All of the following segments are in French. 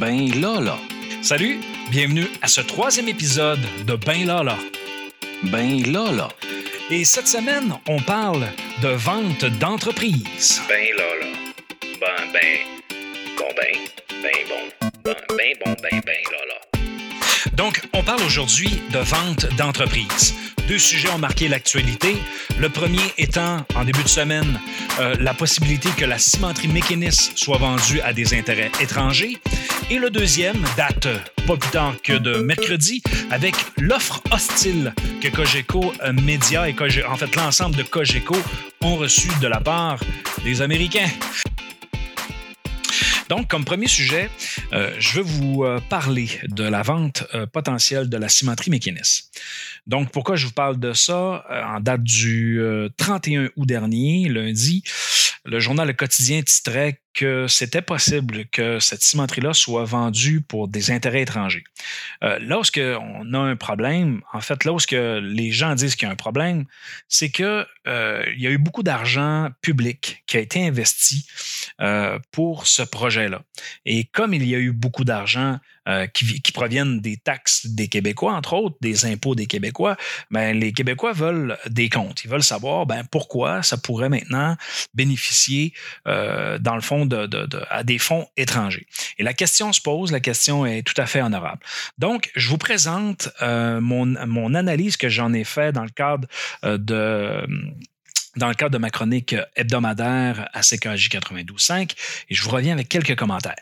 Ben là là. Salut, bienvenue à ce troisième épisode de Ben là là. Ben là là. Et cette semaine, on parle de vente d'entreprise. Ben là là. Ben, ben, bon, ben, ben bon. Ben, ben bon, ben, ben là là. Donc, on parle aujourd'hui de vente d'entreprise. Deux sujets ont marqué l'actualité. Le premier étant, en début de semaine, euh, la possibilité que la cimenterie Mécanis soit vendue à des intérêts étrangers. Et le deuxième date pas plus tard que de mercredi avec l'offre hostile que Cogeco euh, Média et Coge- en fait l'ensemble de Cogeco ont reçu de la part des Américains. Donc, comme premier sujet, euh, je veux vous euh, parler de la vente euh, potentielle de la cimenterie Mécanis. Donc, pourquoi je vous parle de ça? En date du euh, 31 août dernier, lundi, le journal Le Quotidien titrait que c'était possible que cette cimenterie-là soit vendue pour des intérêts étrangers. Euh, lorsque on a un problème, en fait, lorsque les gens disent qu'il y a un problème, c'est que euh, il y a eu beaucoup d'argent public qui a été investi euh, pour ce projet-là. Et comme il y a eu beaucoup d'argent euh, qui, vi- qui proviennent des taxes des Québécois, entre autres, des impôts des Québécois, ben, les Québécois veulent des comptes. Ils veulent savoir ben, pourquoi ça pourrait maintenant bénéficier, euh, dans le fond, à des fonds étrangers. Et la question se pose, la question est tout à fait honorable. Donc, je vous présente euh, mon, mon analyse que j'en ai fait dans le cadre euh, de dans le cadre de ma chronique hebdomadaire à CKJ 92.5 et je vous reviens avec quelques commentaires.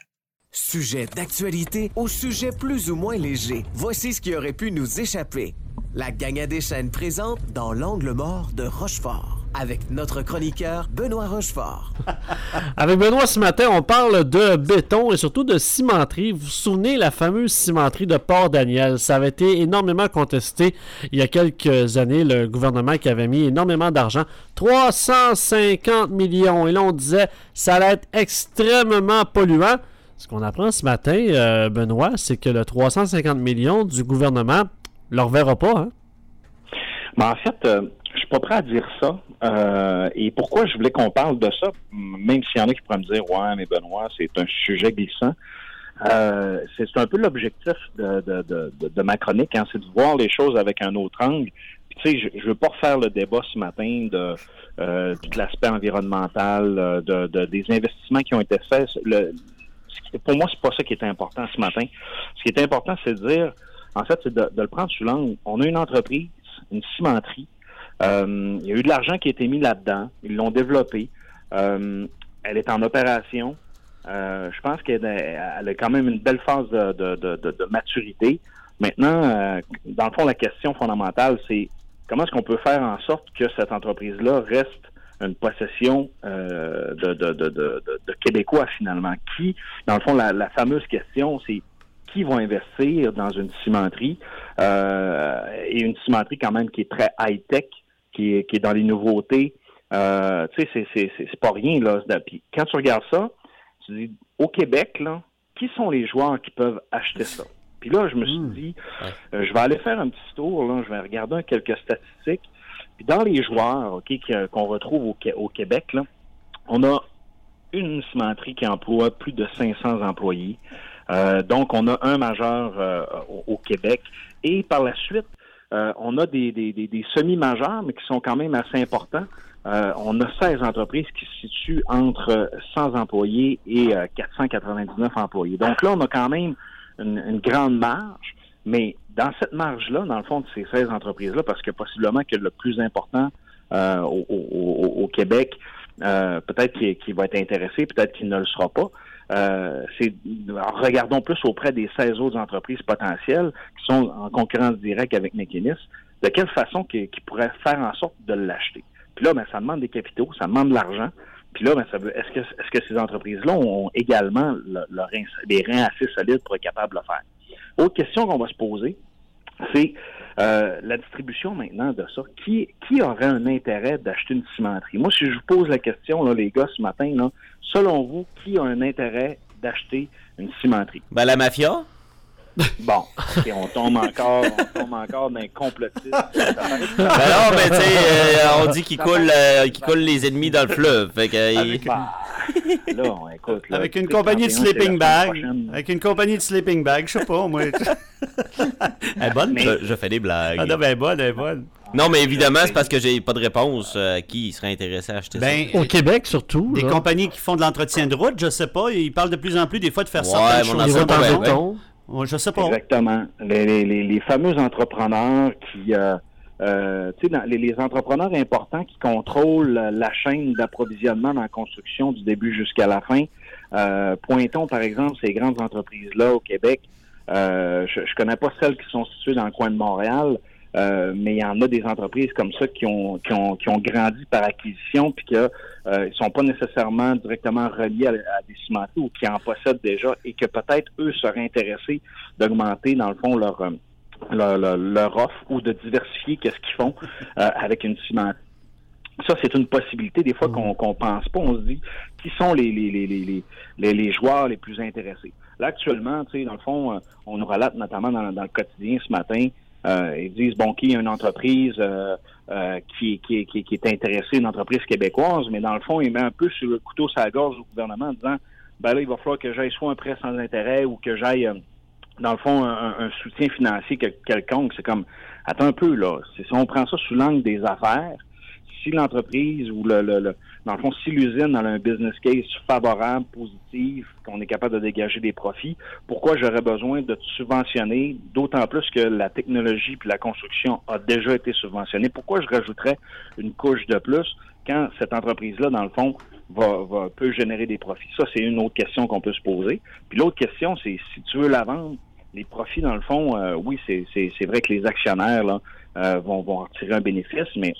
Sujet d'actualité au sujet plus ou moins léger. Voici ce qui aurait pu nous échapper. La gang des chaînes présente dans l'angle mort de Rochefort. Avec notre chroniqueur Benoît Rochefort. Avec Benoît ce matin, on parle de béton et surtout de cimenterie. Vous vous souvenez la fameuse cimenterie de Port-Daniel? Ça avait été énormément contesté il y a quelques années. Le gouvernement qui avait mis énormément d'argent, 350 millions. Et là, on disait ça allait être extrêmement polluant. Ce qu'on apprend ce matin, euh, Benoît, c'est que le 350 millions du gouvernement ne le reverra pas. Hein? Mais en fait, euh, je suis pas prêt à dire ça. Euh, et pourquoi je voulais qu'on parle de ça, même s'il y en a qui pourraient me dire, ouais, mais Benoît, c'est un sujet glissant. Euh, c'est un peu l'objectif de, ma chronique, hein, c'est de voir les choses avec un autre angle. Tu sais, je, je veux pas refaire le débat ce matin de l'aspect environnemental, de, de- des investissements qui ont été faits. Pour moi, c'est pas ça qui est important ce matin. Ce qui est important, c'est de dire, en fait, c'est de, le prendre sous l'angle. On a une entreprise, une cimenterie. Euh, il y a eu de l'argent qui a été mis là-dedans. Ils l'ont développée. Euh, elle est en opération. Euh, je pense qu'elle a, quand même une belle phase de, maturité. Maintenant, dans le fond, la question fondamentale, c'est comment est-ce qu'on peut faire en sorte que cette entreprise-là reste une possession euh, de, de, Québécois finalement. Qui, dans le fond, la, la fameuse question, c'est qui vont investir dans une cimenterie euh, et une cimenterie quand même qui est très high-tech, qui est, qui est dans les nouveautés. Euh, tu sais, c'est- pas rien. Là. Puis quand tu regardes ça, tu dis, au Québec, là, qui sont les joueurs qui peuvent acheter ça? Puis là, je me suis dit, euh, je vais aller faire un petit tour, là, je vais regarder quelques statistiques. Dans les joueurs euh, qu'on retrouve au, Qué- au Québec, on a une cimenterie qui emploie plus de 500 employés. Euh, donc, on a un majeur euh, au, Québec. Et par la suite, on a des, semi-majeurs, mais qui sont quand même assez importants. On a 16 entreprises qui se situent entre 100 employés et euh, 499 employés. Donc là, on a quand même une, une grande marge. Mais dans cette marge-là, dans le fond de ces 16 entreprises-là, parce que possiblement que le plus important euh, au, au- au- Québec, euh, peut-être qu'il va être intéressé, peut-être qu'il ne le sera pas. Euh, regardons plus auprès des 16 autres entreprises potentielles qui sont en concurrence directe avec Mekinis, de quelle façon qu'ils pourraient faire en sorte de l'acheter. Puis là, ben, ça demande des capitaux, ça demande de l'argent. Puis là, ben, ça veut, est-ce que, est-ce que ces entreprises-là ont également le, le rein- des reins assez solides pour être capables de le faire? Autre question qu'on va se poser, c'est euh, la distribution maintenant de ça. Qui, qui aurait un intérêt d'acheter une cimenterie? Moi, si je vous pose la question, là, les gars, ce matin, selon vous, qui a un intérêt d'acheter une cimenterie? Ben, la mafia? Bon, ok, on tombe encore, on tombe encore dans. Ça paraît- Ben non, mais tu sais, euh, on dit qu'il coule, euh, qu'il coule les ennemis dans le fleuve. Fait que, il- Bah, là, on écoute. là, Avec une compagnie de 31, c'est la sleeping bag. Avec une compagnie de sleeping bag, je sais pas, moi. Elle est bonne? Mais- Je, je fais des blagues. Ah non, ben elle est bonne, elle est bonne. Non, mais évidemment, c'est parce que j'ai pas de réponse euh, à qui serait intéressé à acheter Ben, Au Québec, surtout. des là. compagnies qui font de l'entretien de route, je sais pas, ils parlent de plus en plus des fois de faire Ouais, certaines mais on en Exactement. Les, les, les, fameux entrepreneurs qui, euh, euh, tu sais, les, entrepreneurs importants qui contrôlent la chaîne d'approvisionnement dans la construction du début jusqu'à la fin. Euh, pointons par exemple ces grandes entreprises-là au Québec. Euh, je connais pas celles qui sont situées dans le coin de Montréal, euh, mais il y en a des entreprises comme ça qui ont qui ont, qui ont grandi par acquisition puis que euh, ils sont pas nécessairement directement reliés à, des cimenteries ou qui en possèdent déjà et que peut-être eux seraient intéressés d'augmenter dans le fond leur euh, leur, leur, offre ou de diversifier qu'est-ce qu'ils font euh, avec une cimenterie. Ça, c'est une possibilité des fois qu'on qu'on pense pas. On se dit qui sont les, les, les, les, les, joueurs les plus intéressés? Là, actuellement, tu sais, dans le fond, euh, on nous relate notamment dans le quotidien ce matin, euh, ils disent, bon, qu'il y a une entreprise euh, euh, qui, qui, qui, qui est intéressée, une entreprise québécoise, mais dans le fond, il met un peu sur le couteau la gorge au gouvernement en disant, ben là, il va falloir que j'aille soit un prêt sans intérêt ou que j'aille, euh, dans le fond, un, un soutien financier quel- quelconque. C'est comme, attends un peu, là, si on prend ça sous l'angle des affaires, si l'entreprise ou le, le, le- dans le fond, si l'usine a un business case favorable, positif, qu'on est capable de dégager des profits, pourquoi j'aurais besoin de subventionner, d'autant plus que la technologie puis la construction a déjà été subventionnée? Pourquoi je rajouterais une couche de plus quand cette entreprise-là, dans le fond, va, va peut générer des profits? Ça, c'est une autre question qu'on peut se poser. Puis l'autre question, c'est si tu veux la vendre, les profits, dans le fond, euh, oui, c'est vrai que les actionnaires là, euh, vont, vont retirer un bénéfice, mais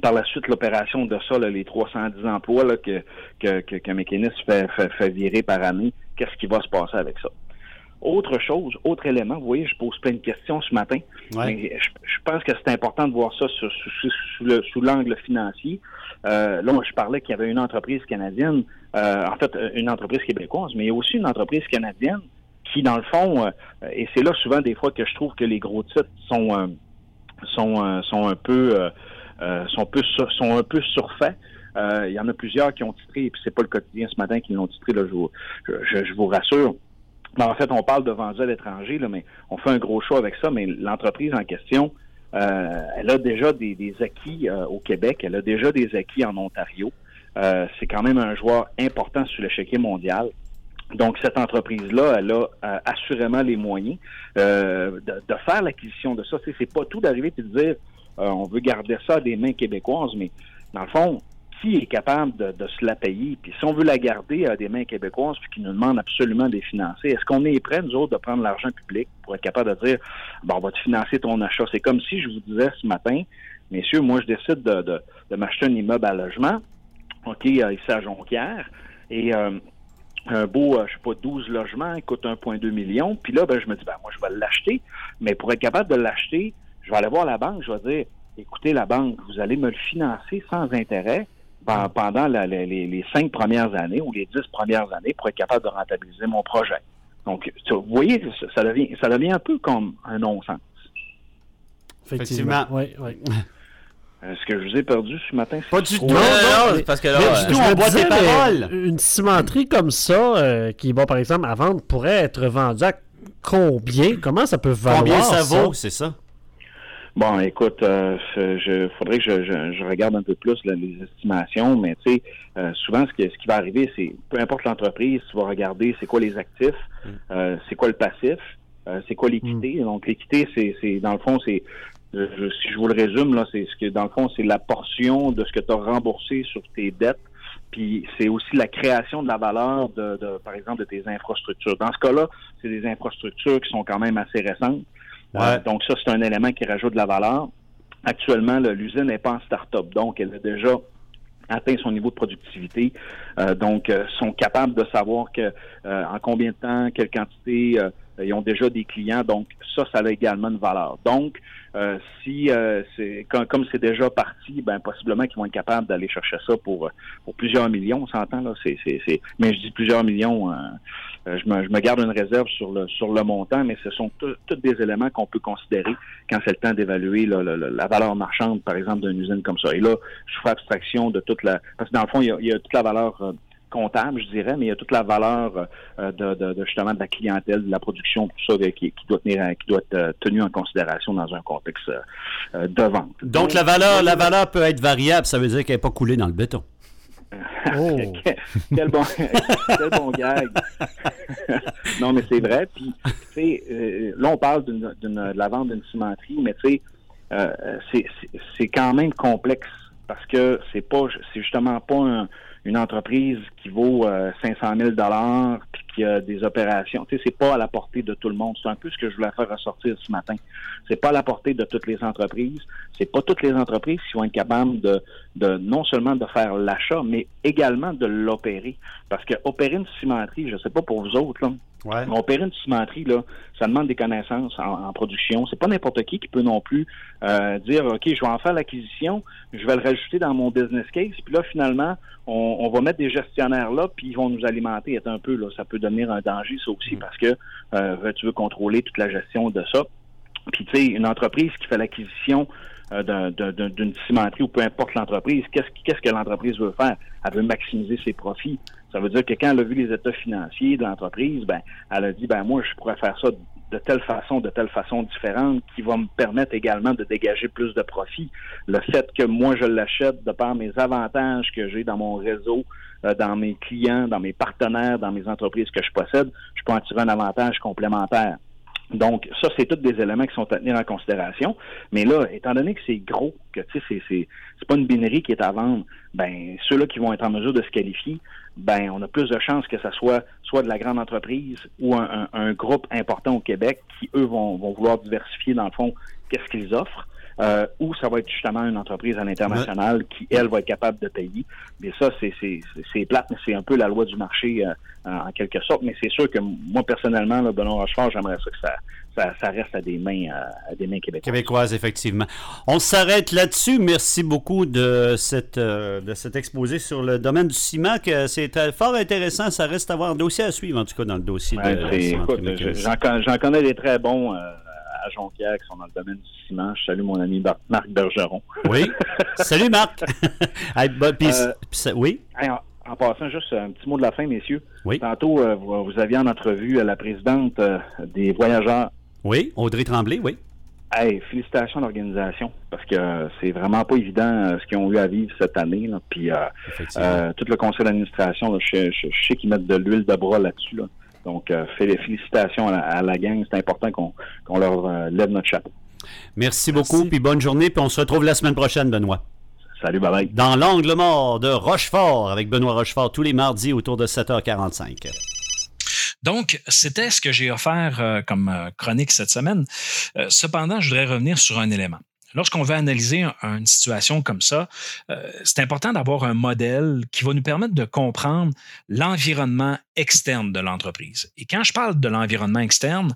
par la suite, l'opération de ça, là, les 310 emplois là, que, que, que, fait, fait, fait virer par année, qu'est-ce qui va se passer avec ça? Autre chose, autre élément, vous voyez, je pose plein de questions ce matin. Ouais. Mais je, je pense que c'est important de voir ça sous, sous- sous- sous le- sous l'angle financier. Euh, là, moi, je parlais qu'il y avait une entreprise canadienne, euh, en fait, une entreprise québécoise, mais il y a aussi une entreprise canadienne qui, dans le fond, euh, et c'est là souvent des fois que je trouve que les gros titres sont sont sont un peu sont peu sur- sont un peu surfaits. Euh, il y en a plusieurs qui ont titré, et puis c'est pas le quotidien ce matin qui l'ont titré, là, je, vous- je, je- vous rassure. Mais en fait, on parle de vendus à l'étranger, mais on fait un gros choix avec ça, mais l'entreprise en question, euh, elle a déjà des, des acquis euh, au Québec, elle a déjà des acquis en Ontario. Euh, c'est quand même un joueur important sur l'échiquier mondial. Donc, cette entreprise-là, elle a euh, assurément les moyens euh, de, de faire l'acquisition de ça. C'est pas tout d'arriver et de dire euh, on veut garder ça des mains québécoises, mais dans le fond, qui est capable de, se la payer? Puis si on veut la garder à des mains québécoises puis qui nous demandent absolument de les financer, est-ce qu'on est prêt, nous autres, de prendre l'argent public pour être capable de dire bon, on va te financer ton achat? C'est comme si je vous disais ce matin, messieurs, moi je décide de, m'acheter un immeuble à logement, OK, euh, ici à Jonquière, et euh, un beau, euh, je sais pas, 12 logements, il coûte 1,2 million. Puis là, ben, je me dis, ben, moi, je vais l'acheter. Mais pour être capable de l'acheter, je vais aller voir la banque, je vais dire, écoutez, la banque, vous allez me le financer sans intérêt pen- pendant la- la- les, les cinq premières années ou les dix premières années pour être capable de rentabiliser mon projet. Donc, tu- vous voyez, ça, ça devient, ça devient un peu comme un non-sens. Effectivement. Oui, oui. Est-ce que je vous ai perdu ce matin? Pas du tout. Non, non, non, mais- c'est parce que là, mais euh, du tout, on boit tes mais paroles. Une cimenterie comme ça, euh, qui va par exemple à vendre, pourrait être vendue à combien? Comment ça peut valoir Combien ça? vaut, c'est ça? Bon, écoute, euh, je faudrait que je, je- je regarde un peu plus là, les estimations, mais tu sais, euh, souvent ce, que- ce qui va arriver, c'est peu importe l'entreprise, tu vas regarder c'est quoi les actifs, euh, c'est quoi le passif, euh, c'est quoi l'équité. Donc l'équité, c'est, c'est dans le fond, c'est je- si je vous le résume là, c'est ce que dans le fond, c'est la portion de ce que tu as remboursé sur tes dettes. Puis c'est aussi la création de la valeur de, de, par exemple, de tes infrastructures. Dans ce cas-là, c'est des infrastructures qui sont quand même assez récentes. Euh, donc ça, c'est un élément qui rajoute de la valeur. Actuellement, l'usine n'est pas en start-up, donc elle a déjà atteint son niveau de productivité. Euh, donc, euh, sont capables de savoir que euh, en combien de temps, quelle quantité, euh, ils ont déjà des clients. Donc, ça, ça a également une valeur. Donc, euh, si euh, c'est comme c'est déjà parti, ben possiblement qu'ils vont être capables d'aller chercher ça pour pour plusieurs millions. On s'entend là. C'est c'est. Mais je dis plusieurs millions. euh, euh, je, me, je me garde une réserve sur le sur le montant, mais ce sont tous des éléments qu'on peut considérer quand c'est le temps d'évaluer le- le- la valeur marchande, par exemple, d'une usine comme ça. Et là, je fais abstraction de toute la parce que dans le fond, il y a, il y a toute la valeur euh, comptable, je dirais, mais il y a toute la valeur euh, de, de- de, justement de la clientèle, de la production, tout ça euh, qui, qui doit tenir, qui doit être euh, tenu en considération dans un contexte euh, de vente. Donc, la valeur, la valeur peut être variable, ça veut dire qu'elle n'est pas coulée dans le béton. Oh. quel, quel bon, quel bon gag. non, mais c'est vrai. Puis, tu sais, euh, là, on parle d'une, d'une- de la vente d'une cimenterie, mais tu sais, euh, c'est, c'est- c'est quand même complexe parce que c'est pas, c'est justement pas un- une entreprise qui vaut euh, 500 000 dollars puis qui a des opérations. Tu sais, c'est pas à la portée de tout le monde. C'est un peu ce que je voulais faire ressortir ce matin. C'est pas à la portée de toutes les entreprises. C'est pas toutes les entreprises qui vont être capables de, non seulement de faire l'achat, mais également de l'opérer. Parce que opérer une cimenterie, je sais pas pour vous autres, là, Ouais. opérer une cimenterie, là, ça demande des connaissances en, en production. C'est pas n'importe qui qui peut non plus euh, dire OK, je vais en faire l'acquisition, je vais le rajouter dans mon business case, puis là, finalement, on, on va mettre des gestionnaires là, puis ils vont nous alimenter. Un peu là, ça peut devenir un danger, ça aussi, parce que euh, tu veux contrôler toute la gestion de ça. Puis, tu sais, une entreprise qui fait l'acquisition euh, d'un- d'un- d'un- d'une cimenterie ou peu importe l'entreprise, qu'est-ce qu'est-ce que l'entreprise veut faire? Elle veut maximiser ses profits. Ça veut dire que quand elle a vu les états financiers de l'entreprise, ben, elle a dit, ben, moi, je pourrais faire ça de telle façon, de telle façon différente, qui va me permettre également de dégager plus de profits. Le fait que moi, je l'achète de par mes avantages que j'ai dans mon réseau, euh, dans mes clients, dans mes partenaires, dans mes entreprises que je possède, je peux en tirer un avantage complémentaire. Donc, ça, c'est tous des éléments qui sont à tenir en considération. Mais là, étant donné que c'est gros, que tu sais, c'est, c'est, pas une binerie qui est à vendre, ben, ceux-là qui vont être en mesure de se qualifier, ben, on a plus de chances que ça soit soit de la grande entreprise ou un, un- un groupe important au Québec qui, eux, vont, vont vouloir diversifier, dans le fond, qu'est-ce qu'ils offrent. Euh, ou ça va être justement une entreprise à l'international qui, elle, va être capable de payer. Mais ça, c'est, plate, mais c'est un peu la loi du marché euh, en, quelque sorte. Mais c'est sûr que moi, personnellement, là, Benoît Rochefort, j'aimerais ça que ça, ça, ça reste à des mains, euh, à des mains québécoises. Québécoise, effectivement. On s'arrête là-dessus. Merci beaucoup de, cette, euh, de cet exposé sur le domaine du ciment. C'est euh, fort intéressant. Ça reste à voir un dossier à suivre, en tout cas, dans le dossier Ouais, de j'en connais des très bons euh, à Jonquière qui sont dans le domaine du ciment. Je salue mon ami Bar- Marc Bergeron. Oui. Salut, Marc. Hey, bah, Euh, puis ça- oui? Hey, en, en passant, juste un petit mot de la fin, messieurs. Oui. Tantôt, euh, vous, vous aviez en entrevue euh, la présidente euh, des voyageurs. Oui. Audrey Tremblay, oui. Hey, félicitations à l'organisation, parce que c'est vraiment pas évident ce qu'ils ont eu à vivre cette année. Là. Puis tout le conseil d'administration, je, je- je sais qu'ils mettent de l'huile de bras là-dessus. Là. Fé- félicitations à la, à la gang. C'est important qu'on qu'on leur euh, lève notre chapeau. Merci beaucoup, puis bonne journée, puis on se retrouve la semaine prochaine, Benoît. Salut, bye bye. Dans l'angle mort de Rochefort, avec Benoît Rochefort, tous les mardis autour de 7h45. Donc, c'était ce que j'ai offert euh, comme euh, chronique cette semaine. Euh, cependant, je voudrais revenir sur un élément. Lorsqu'on veut analyser un- une situation comme ça, euh, c'est important d'avoir un modèle qui va nous permettre de comprendre l'environnement externe de l'entreprise. Et quand je parle de l'environnement externe,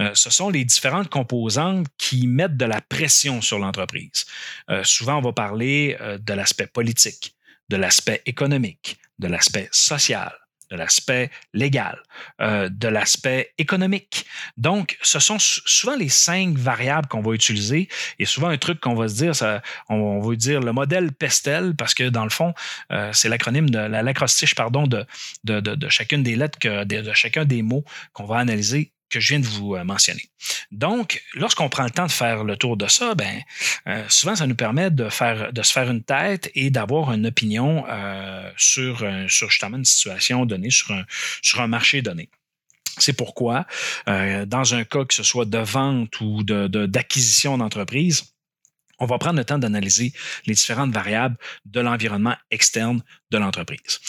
euh, ce sont les différentes composantes qui mettent de la pression sur l'entreprise. Euh, souvent, on va parler de l'aspect politique, de l'aspect économique, de l'aspect social, de l'aspect légal, euh, de l'aspect économique. Donc, ce sont sou- souvent les cinq variables qu'on va utiliser et souvent un truc qu'on va se dire, ça, on, on va dire le modèle PESTEL parce que dans le fond, euh, c'est l'acronyme de la- l'acrostiche pardon de, chacune des lettres, de chacun des mots qu'on va analyser que je viens de vous euh, mentionner. Donc, lorsqu'on prend le temps de faire le tour de ça, ben, euh, souvent, ça nous permet de, faire, de se faire une tête et d'avoir une opinion euh, sur, sur justement une situation donnée, sur un, sur un marché donné. C'est pourquoi, dans un cas que ce soit de vente ou d'acquisition d'entreprise, on va prendre le temps d'analyser les différentes variables de l'environnement externe de l'entreprise.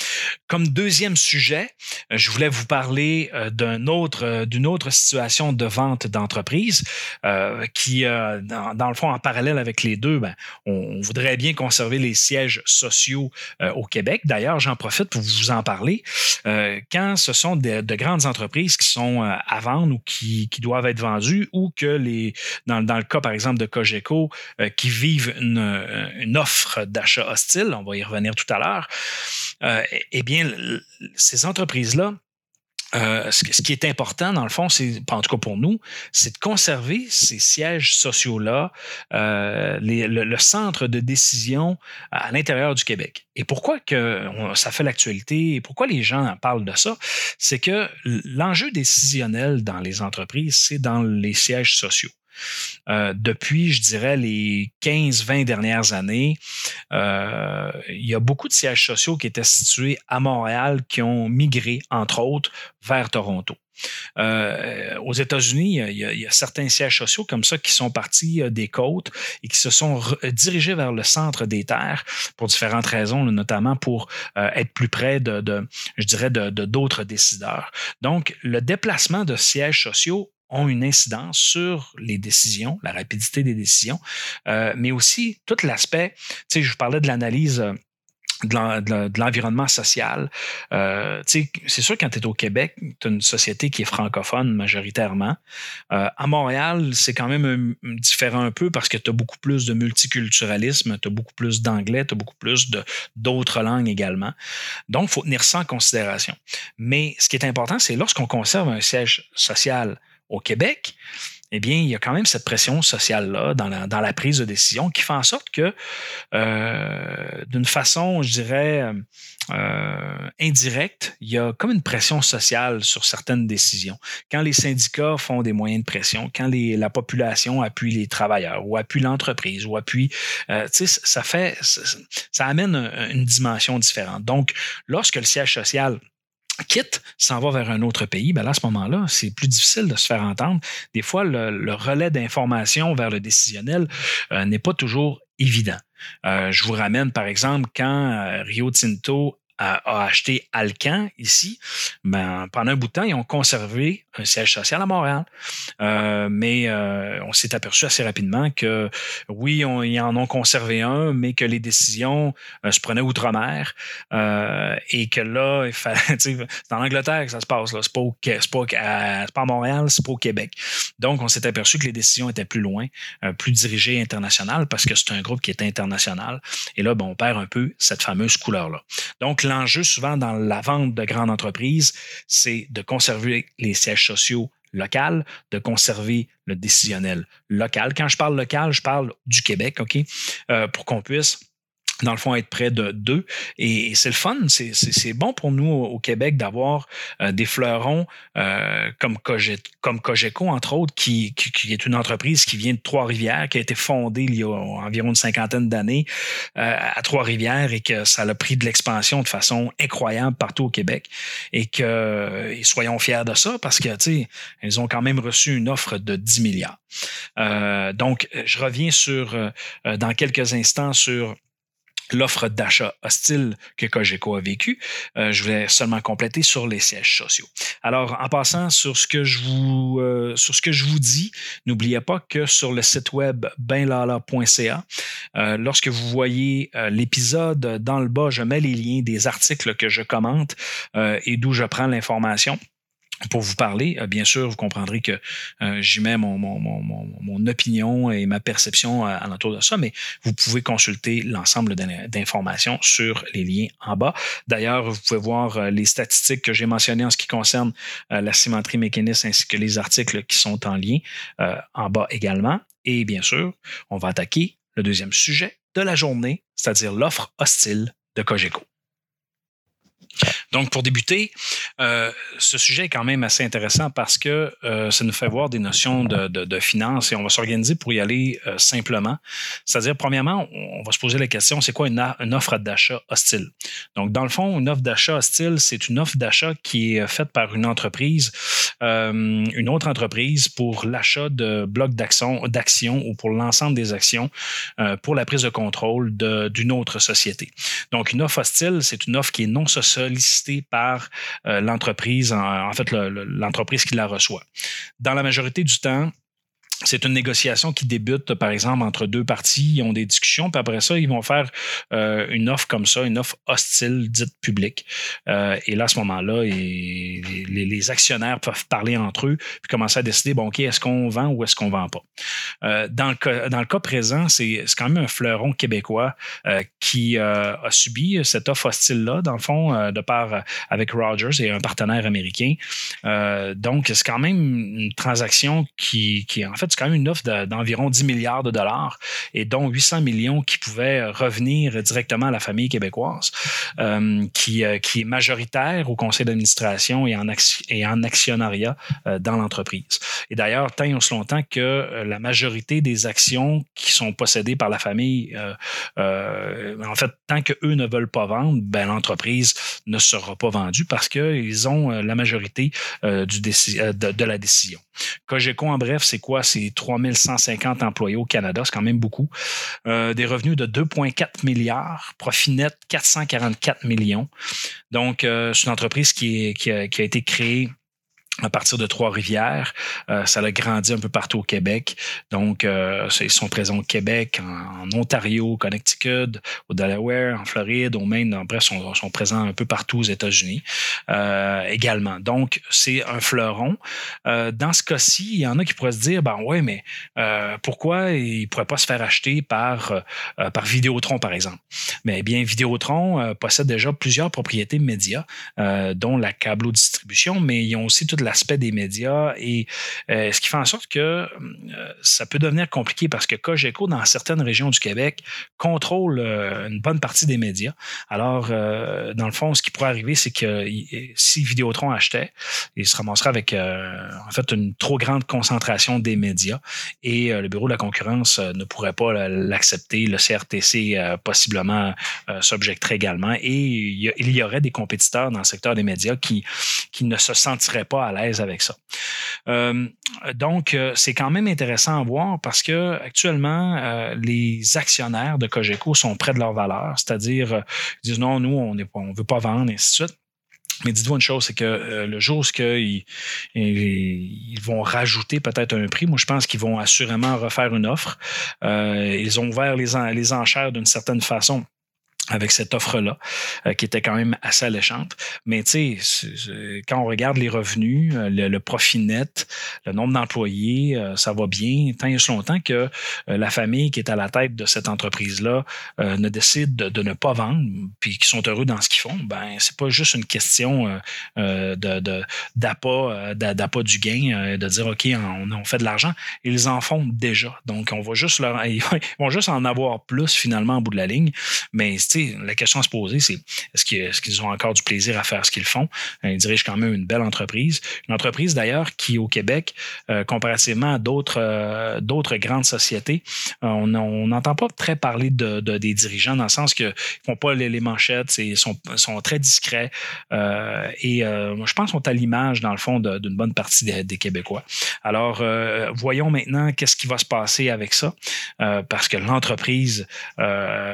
Comme deuxième sujet, euh, je voulais vous parler euh, euh, d'une autre situation de vente d'entreprise qui, dans, le fond, en parallèle avec les deux, ben, on, voudrait bien conserver les sièges sociaux au Québec. D'ailleurs, j'en profite pour vous en parler. Quand ce sont de, de grandes entreprises qui sont à vendre ou qui, qui doivent être vendues ou que les, dans, le cas, par exemple, de Cogeco, euh, vivent une, euh, une offre d'achat hostile, on va y revenir tout à l'heure, euh, eh bien, ces entreprises-là euh, ce, qui est important, dans le fond, c'est, en tout cas pour nous, c'est de conserver ces sièges sociaux-là, le, centre de décision à l'intérieur du Québec. Et pourquoi ça fait l'actualité et pourquoi les gens en parlent de ça, c'est que l'enjeu décisionnel dans les entreprises, c'est dans les sièges sociaux. Euh, depuis, je dirais, les 15-20 dernières années, euh, il y a beaucoup de sièges sociaux qui étaient situés à Montréal qui ont migré, entre autres, vers Toronto. Euh, aux États-Unis, il y, a, certains sièges sociaux comme ça qui sont partis des côtes et qui se sont dirigés vers le centre des terres pour différentes raisons, notamment pour être plus près de, de, je dirais, de- d'autres décideurs. Donc, le déplacement de sièges sociaux ont une incidence sur les décisions, la rapidité des décisions, euh, mais aussi tout l'aspect, tu sais, je vous parlais de l'analyse euh, de l'en- de l'en- de l'environnement social. Euh, c'est sûr, quand tu es au Québec, tu as une société qui est francophone majoritairement. À Montréal, c'est quand même différent un peu parce que tu as beaucoup plus de multiculturalisme, tu as beaucoup plus d'anglais, tu as beaucoup plus d'autres langues également. Donc, il faut tenir ça en considération. Mais ce qui est important, c'est lorsqu'on conserve un siège social au Québec, eh bien, il y a quand même cette pression sociale-là dans la, prise de décision qui fait en sorte que, euh, d'une façon, je dirais, euh, indirecte, il y a comme une pression sociale sur certaines décisions. Quand les syndicats font des moyens de pression, quand la population appuie les travailleurs ou appuie l'entreprise ou appuie, euh, tu sais, ça fait, ça, amène un- une dimension différente. Donc, lorsque le siège social quitte, s'en va vers un autre pays, ben à ce moment-là, c'est plus difficile de se faire entendre. Des fois, le, le relais d'information vers le décisionnel euh, n'est pas toujours évident. Euh, je vous ramène, par exemple, quand euh, Rio Tinto a, acheté Alcan ici, ben, pendant un bout de temps, ils ont conservé un siège social à Montréal. Euh, mais euh, on s'est aperçu assez rapidement que oui, ils en ont conservé un, mais que les décisions euh, se prenaient outre-mer et que là, il fallait, c'est en Angleterre que ça se passe. là. C'est pas, pas, à- c'est pas à Montréal, c'est pas au Québec. Donc, on s'est aperçu que les décisions étaient plus loin, plus dirigées internationales parce que c'est un groupe qui est international. Et là, ben, on perd un peu cette fameuse couleur-là. Donc, l'enjeu souvent dans la vente de grandes entreprises, c'est de conserver les sièges sociaux locaux, de conserver le décisionnel local. Quand je parle local, je parle du Québec, OK? Euh, pour qu'on puisse dans le fond, être près de deux. Et, c'est le fun, c'est- bon pour nous au, Québec d'avoir euh, des fleurons euh, comme, Coge- comme Cogeco, entre autres, qui, qui, qui est une entreprise qui vient de Trois-Rivières, qui a été fondée il y a environ une cinquantaine d'années euh, à Trois-Rivières et que ça a pris de l'expansion de façon incroyable partout au Québec. Et que soyons fiers de ça parce que, tu ils ont quand même reçu une offre de 10 milliards. Euh, donc, je reviens sur, euh, dans quelques instants sur l'offre d'achat hostile que Cogeco a vécu. Euh, je voulais seulement compléter sur les sièges sociaux. Alors, en passant sur ce que je vous, euh, sur ce que je vous dis, n'oubliez pas que sur le site web benlala.ca, euh, lorsque vous voyez l'épisode dans le bas, je mets les liens des articles que je commente et d'où je prends l'information pour vous parler. Euh, bien sûr, vous comprendrez que euh, j'y mets mon, mon, mon, mon, opinion et ma perception à, à l'entour de ça, mais vous pouvez consulter l'ensemble d'in- d'informations sur les liens en bas. D'ailleurs, vous pouvez voir euh, les statistiques que j'ai mentionnées en ce qui concerne euh, la cimenterie mécaniste ainsi que les articles qui sont en lien euh, en bas également. Et bien sûr, on va attaquer le deuxième sujet de la journée, c'est-à-dire l'offre hostile de Cogeco. Donc, pour débuter, euh, ce sujet est quand même assez intéressant parce que euh, ça nous fait voir des notions de, finances et on va s'organiser pour y aller euh, simplement. C'est-à-dire, premièrement, on, va se poser la question, c'est quoi une, une offre d'achat hostile? Donc, dans le fond, une offre d'achat hostile, c'est une offre d'achat qui est faite par une entreprise, une autre entreprise pour l'achat de blocs d'actions ou pour l'ensemble des actions pour la prise de contrôle d'une autre société. Donc, une offre hostile, c'est une offre qui est non sollicitée par euh, l'entreprise, en, fait, le- le- l'entreprise qui la reçoit. Dans la majorité du temps, c'est une négociation qui débute, par exemple, entre deux parties. Ils ont des discussions, puis après ça, ils vont faire euh, une offre comme ça, une offre hostile, dite publique. Euh, et là, à ce moment-là, les, actionnaires peuvent parler entre eux, puis commencer à décider, bon, OK, est-ce qu'on vend ou est-ce qu'on vend pas? Euh, dans, le cas, présent, c'est quand même un fleuron québécois qui a subi cette offre hostile-là, dans le fond, de part avec Rogers et un partenaire américain. Donc, c'est quand même une transaction qui, qui en fait, c'est quand même une offre de- d'environ 10 milliards de dollars et dont 800 millions qui pouvaient revenir directement à la famille québécoise, euh, qui, euh, qui est majoritaire au conseil d'administration et, en et en actionnariat euh, dans l'entreprise. Et d'ailleurs, tant et aussi longtemps que la majorité des actions qui sont possédées par la famille, en fait, tant qu'eux ne veulent pas vendre, ben, l'entreprise ne sera pas vendue parce qu'ils ont la majorité du de la décision. Cogeco, en bref, c'est quoi? C'est 3150 employés au Canada, c'est quand même beaucoup. Euh, des revenus de 2,4 milliards, profit net 444 millions. Donc, euh, c'est une entreprise qui, a été créée à partir de Trois-Rivières. Euh, ça a grandi un peu partout au Québec. Donc, euh, ils sont présents au Québec, en, Ontario, au Connecticut, au Delaware, en Floride, au Maine. En bref, sont, sont présents un peu partout aux États-Unis euh, également. Donc, c'est un fleuron. Dans ce cas-ci, il y en a qui pourraient se dire, ben ouais, mais pourquoi il ne pourrait pas se faire acheter par, par Vidéotron, par exemple? Mais bien, Vidéotron possède déjà plusieurs propriétés médias, dont la câblo-distribution, mais ils ont aussi tout l'aspect des médias et euh, ce qui fait en sorte que euh, ça peut devenir compliqué parce que Cogeco, dans certaines régions du Québec, contrôle euh, une bonne partie des médias. Alors, dans le fond, ce qui pourrait arriver, c'est que si Vidéotron achetait, il se ramasserait avec en fait une trop grande concentration des médias et le Bureau de la concurrence ne pourrait pas l'accepter. Le CRTC possiblement s'objecterait également et il y, a- il y aurait des compétiteurs dans le secteur des médias qui, qui ne se sentiraient pas à l'aise avec ça. Euh, donc, euh, c'est quand même intéressant à voir parce que actuellement, euh, les actionnaires de Cogeco sont près de leur valeur, c'est-à-dire ils disent non, nous, on ne veut pas vendre, et ainsi de suite. Mais dites-vous une chose, c'est que le jour où ils, vont rajouter peut-être un prix, moi je pense qu'ils vont assurément refaire une offre. Ils ont ouvert les enchères d'une certaine façon avec cette offre-là, euh, qui était quand même assez alléchante. Mais tu sais, quand on regarde les revenus, euh, le, le profit net, le nombre d'employés, euh, ça va bien, tant et aussi longtemps que euh, la famille qui est à la tête de cette entreprise-là euh, ne décide de, de ne pas vendre, puis qui sont heureux dans ce qu'ils font, ben c'est pas juste une question de, d'appât, d'a- d'appât du gain, de dire OK, on, on fait de l'argent. Ils en font déjà. Donc, on va juste leur, ils vont juste en avoir plus finalement en bout de la ligne. Mais la question à se poser, c'est est-ce qu'ils, ont encore du plaisir à faire ce qu'ils font? Euh, Ils dirigent quand même une belle entreprise. Une entreprise d'ailleurs qui, au Québec, euh, comparativement à d'autres, euh, grandes sociétés, on n'entend pas très parler de, de- des dirigeants dans le sens qu'ils ne font pas les, manchettes, ils sont, très discrets et je pense sont à l'image, dans le fond, d'une bonne partie des, des Québécois. Alors, voyons maintenant qu'est-ce qui va se passer avec ça, parce que l'entreprise,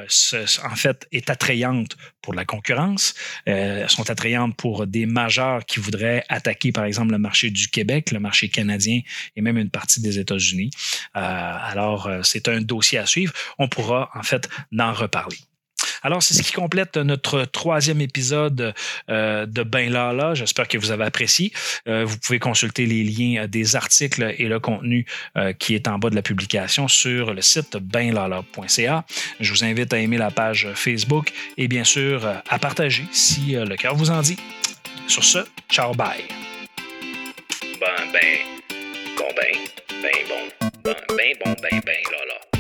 se- en fait, est attrayante pour la concurrence, euh, sont attrayantes pour des majeurs qui voudraient attaquer, par exemple, le marché du Québec, le marché canadien et même une partie des États-Unis. Euh, alors, euh, c'est un dossier à suivre. On pourra, en fait, en reparler. Alors, c'est ce qui complète notre troisième épisode euh, de Ben Lala. J'espère que vous avez apprécié. Euh, vous pouvez consulter les liens euh, des articles et le contenu qui est en bas de la publication sur le site benlala.ca. Je vous invite à aimer la page Facebook et bien sûr à partager si le cœur vous en dit. Sur ce, ciao, bye. Ben, ben, ben, ben bon, ben, ben bon, ben, ben, là.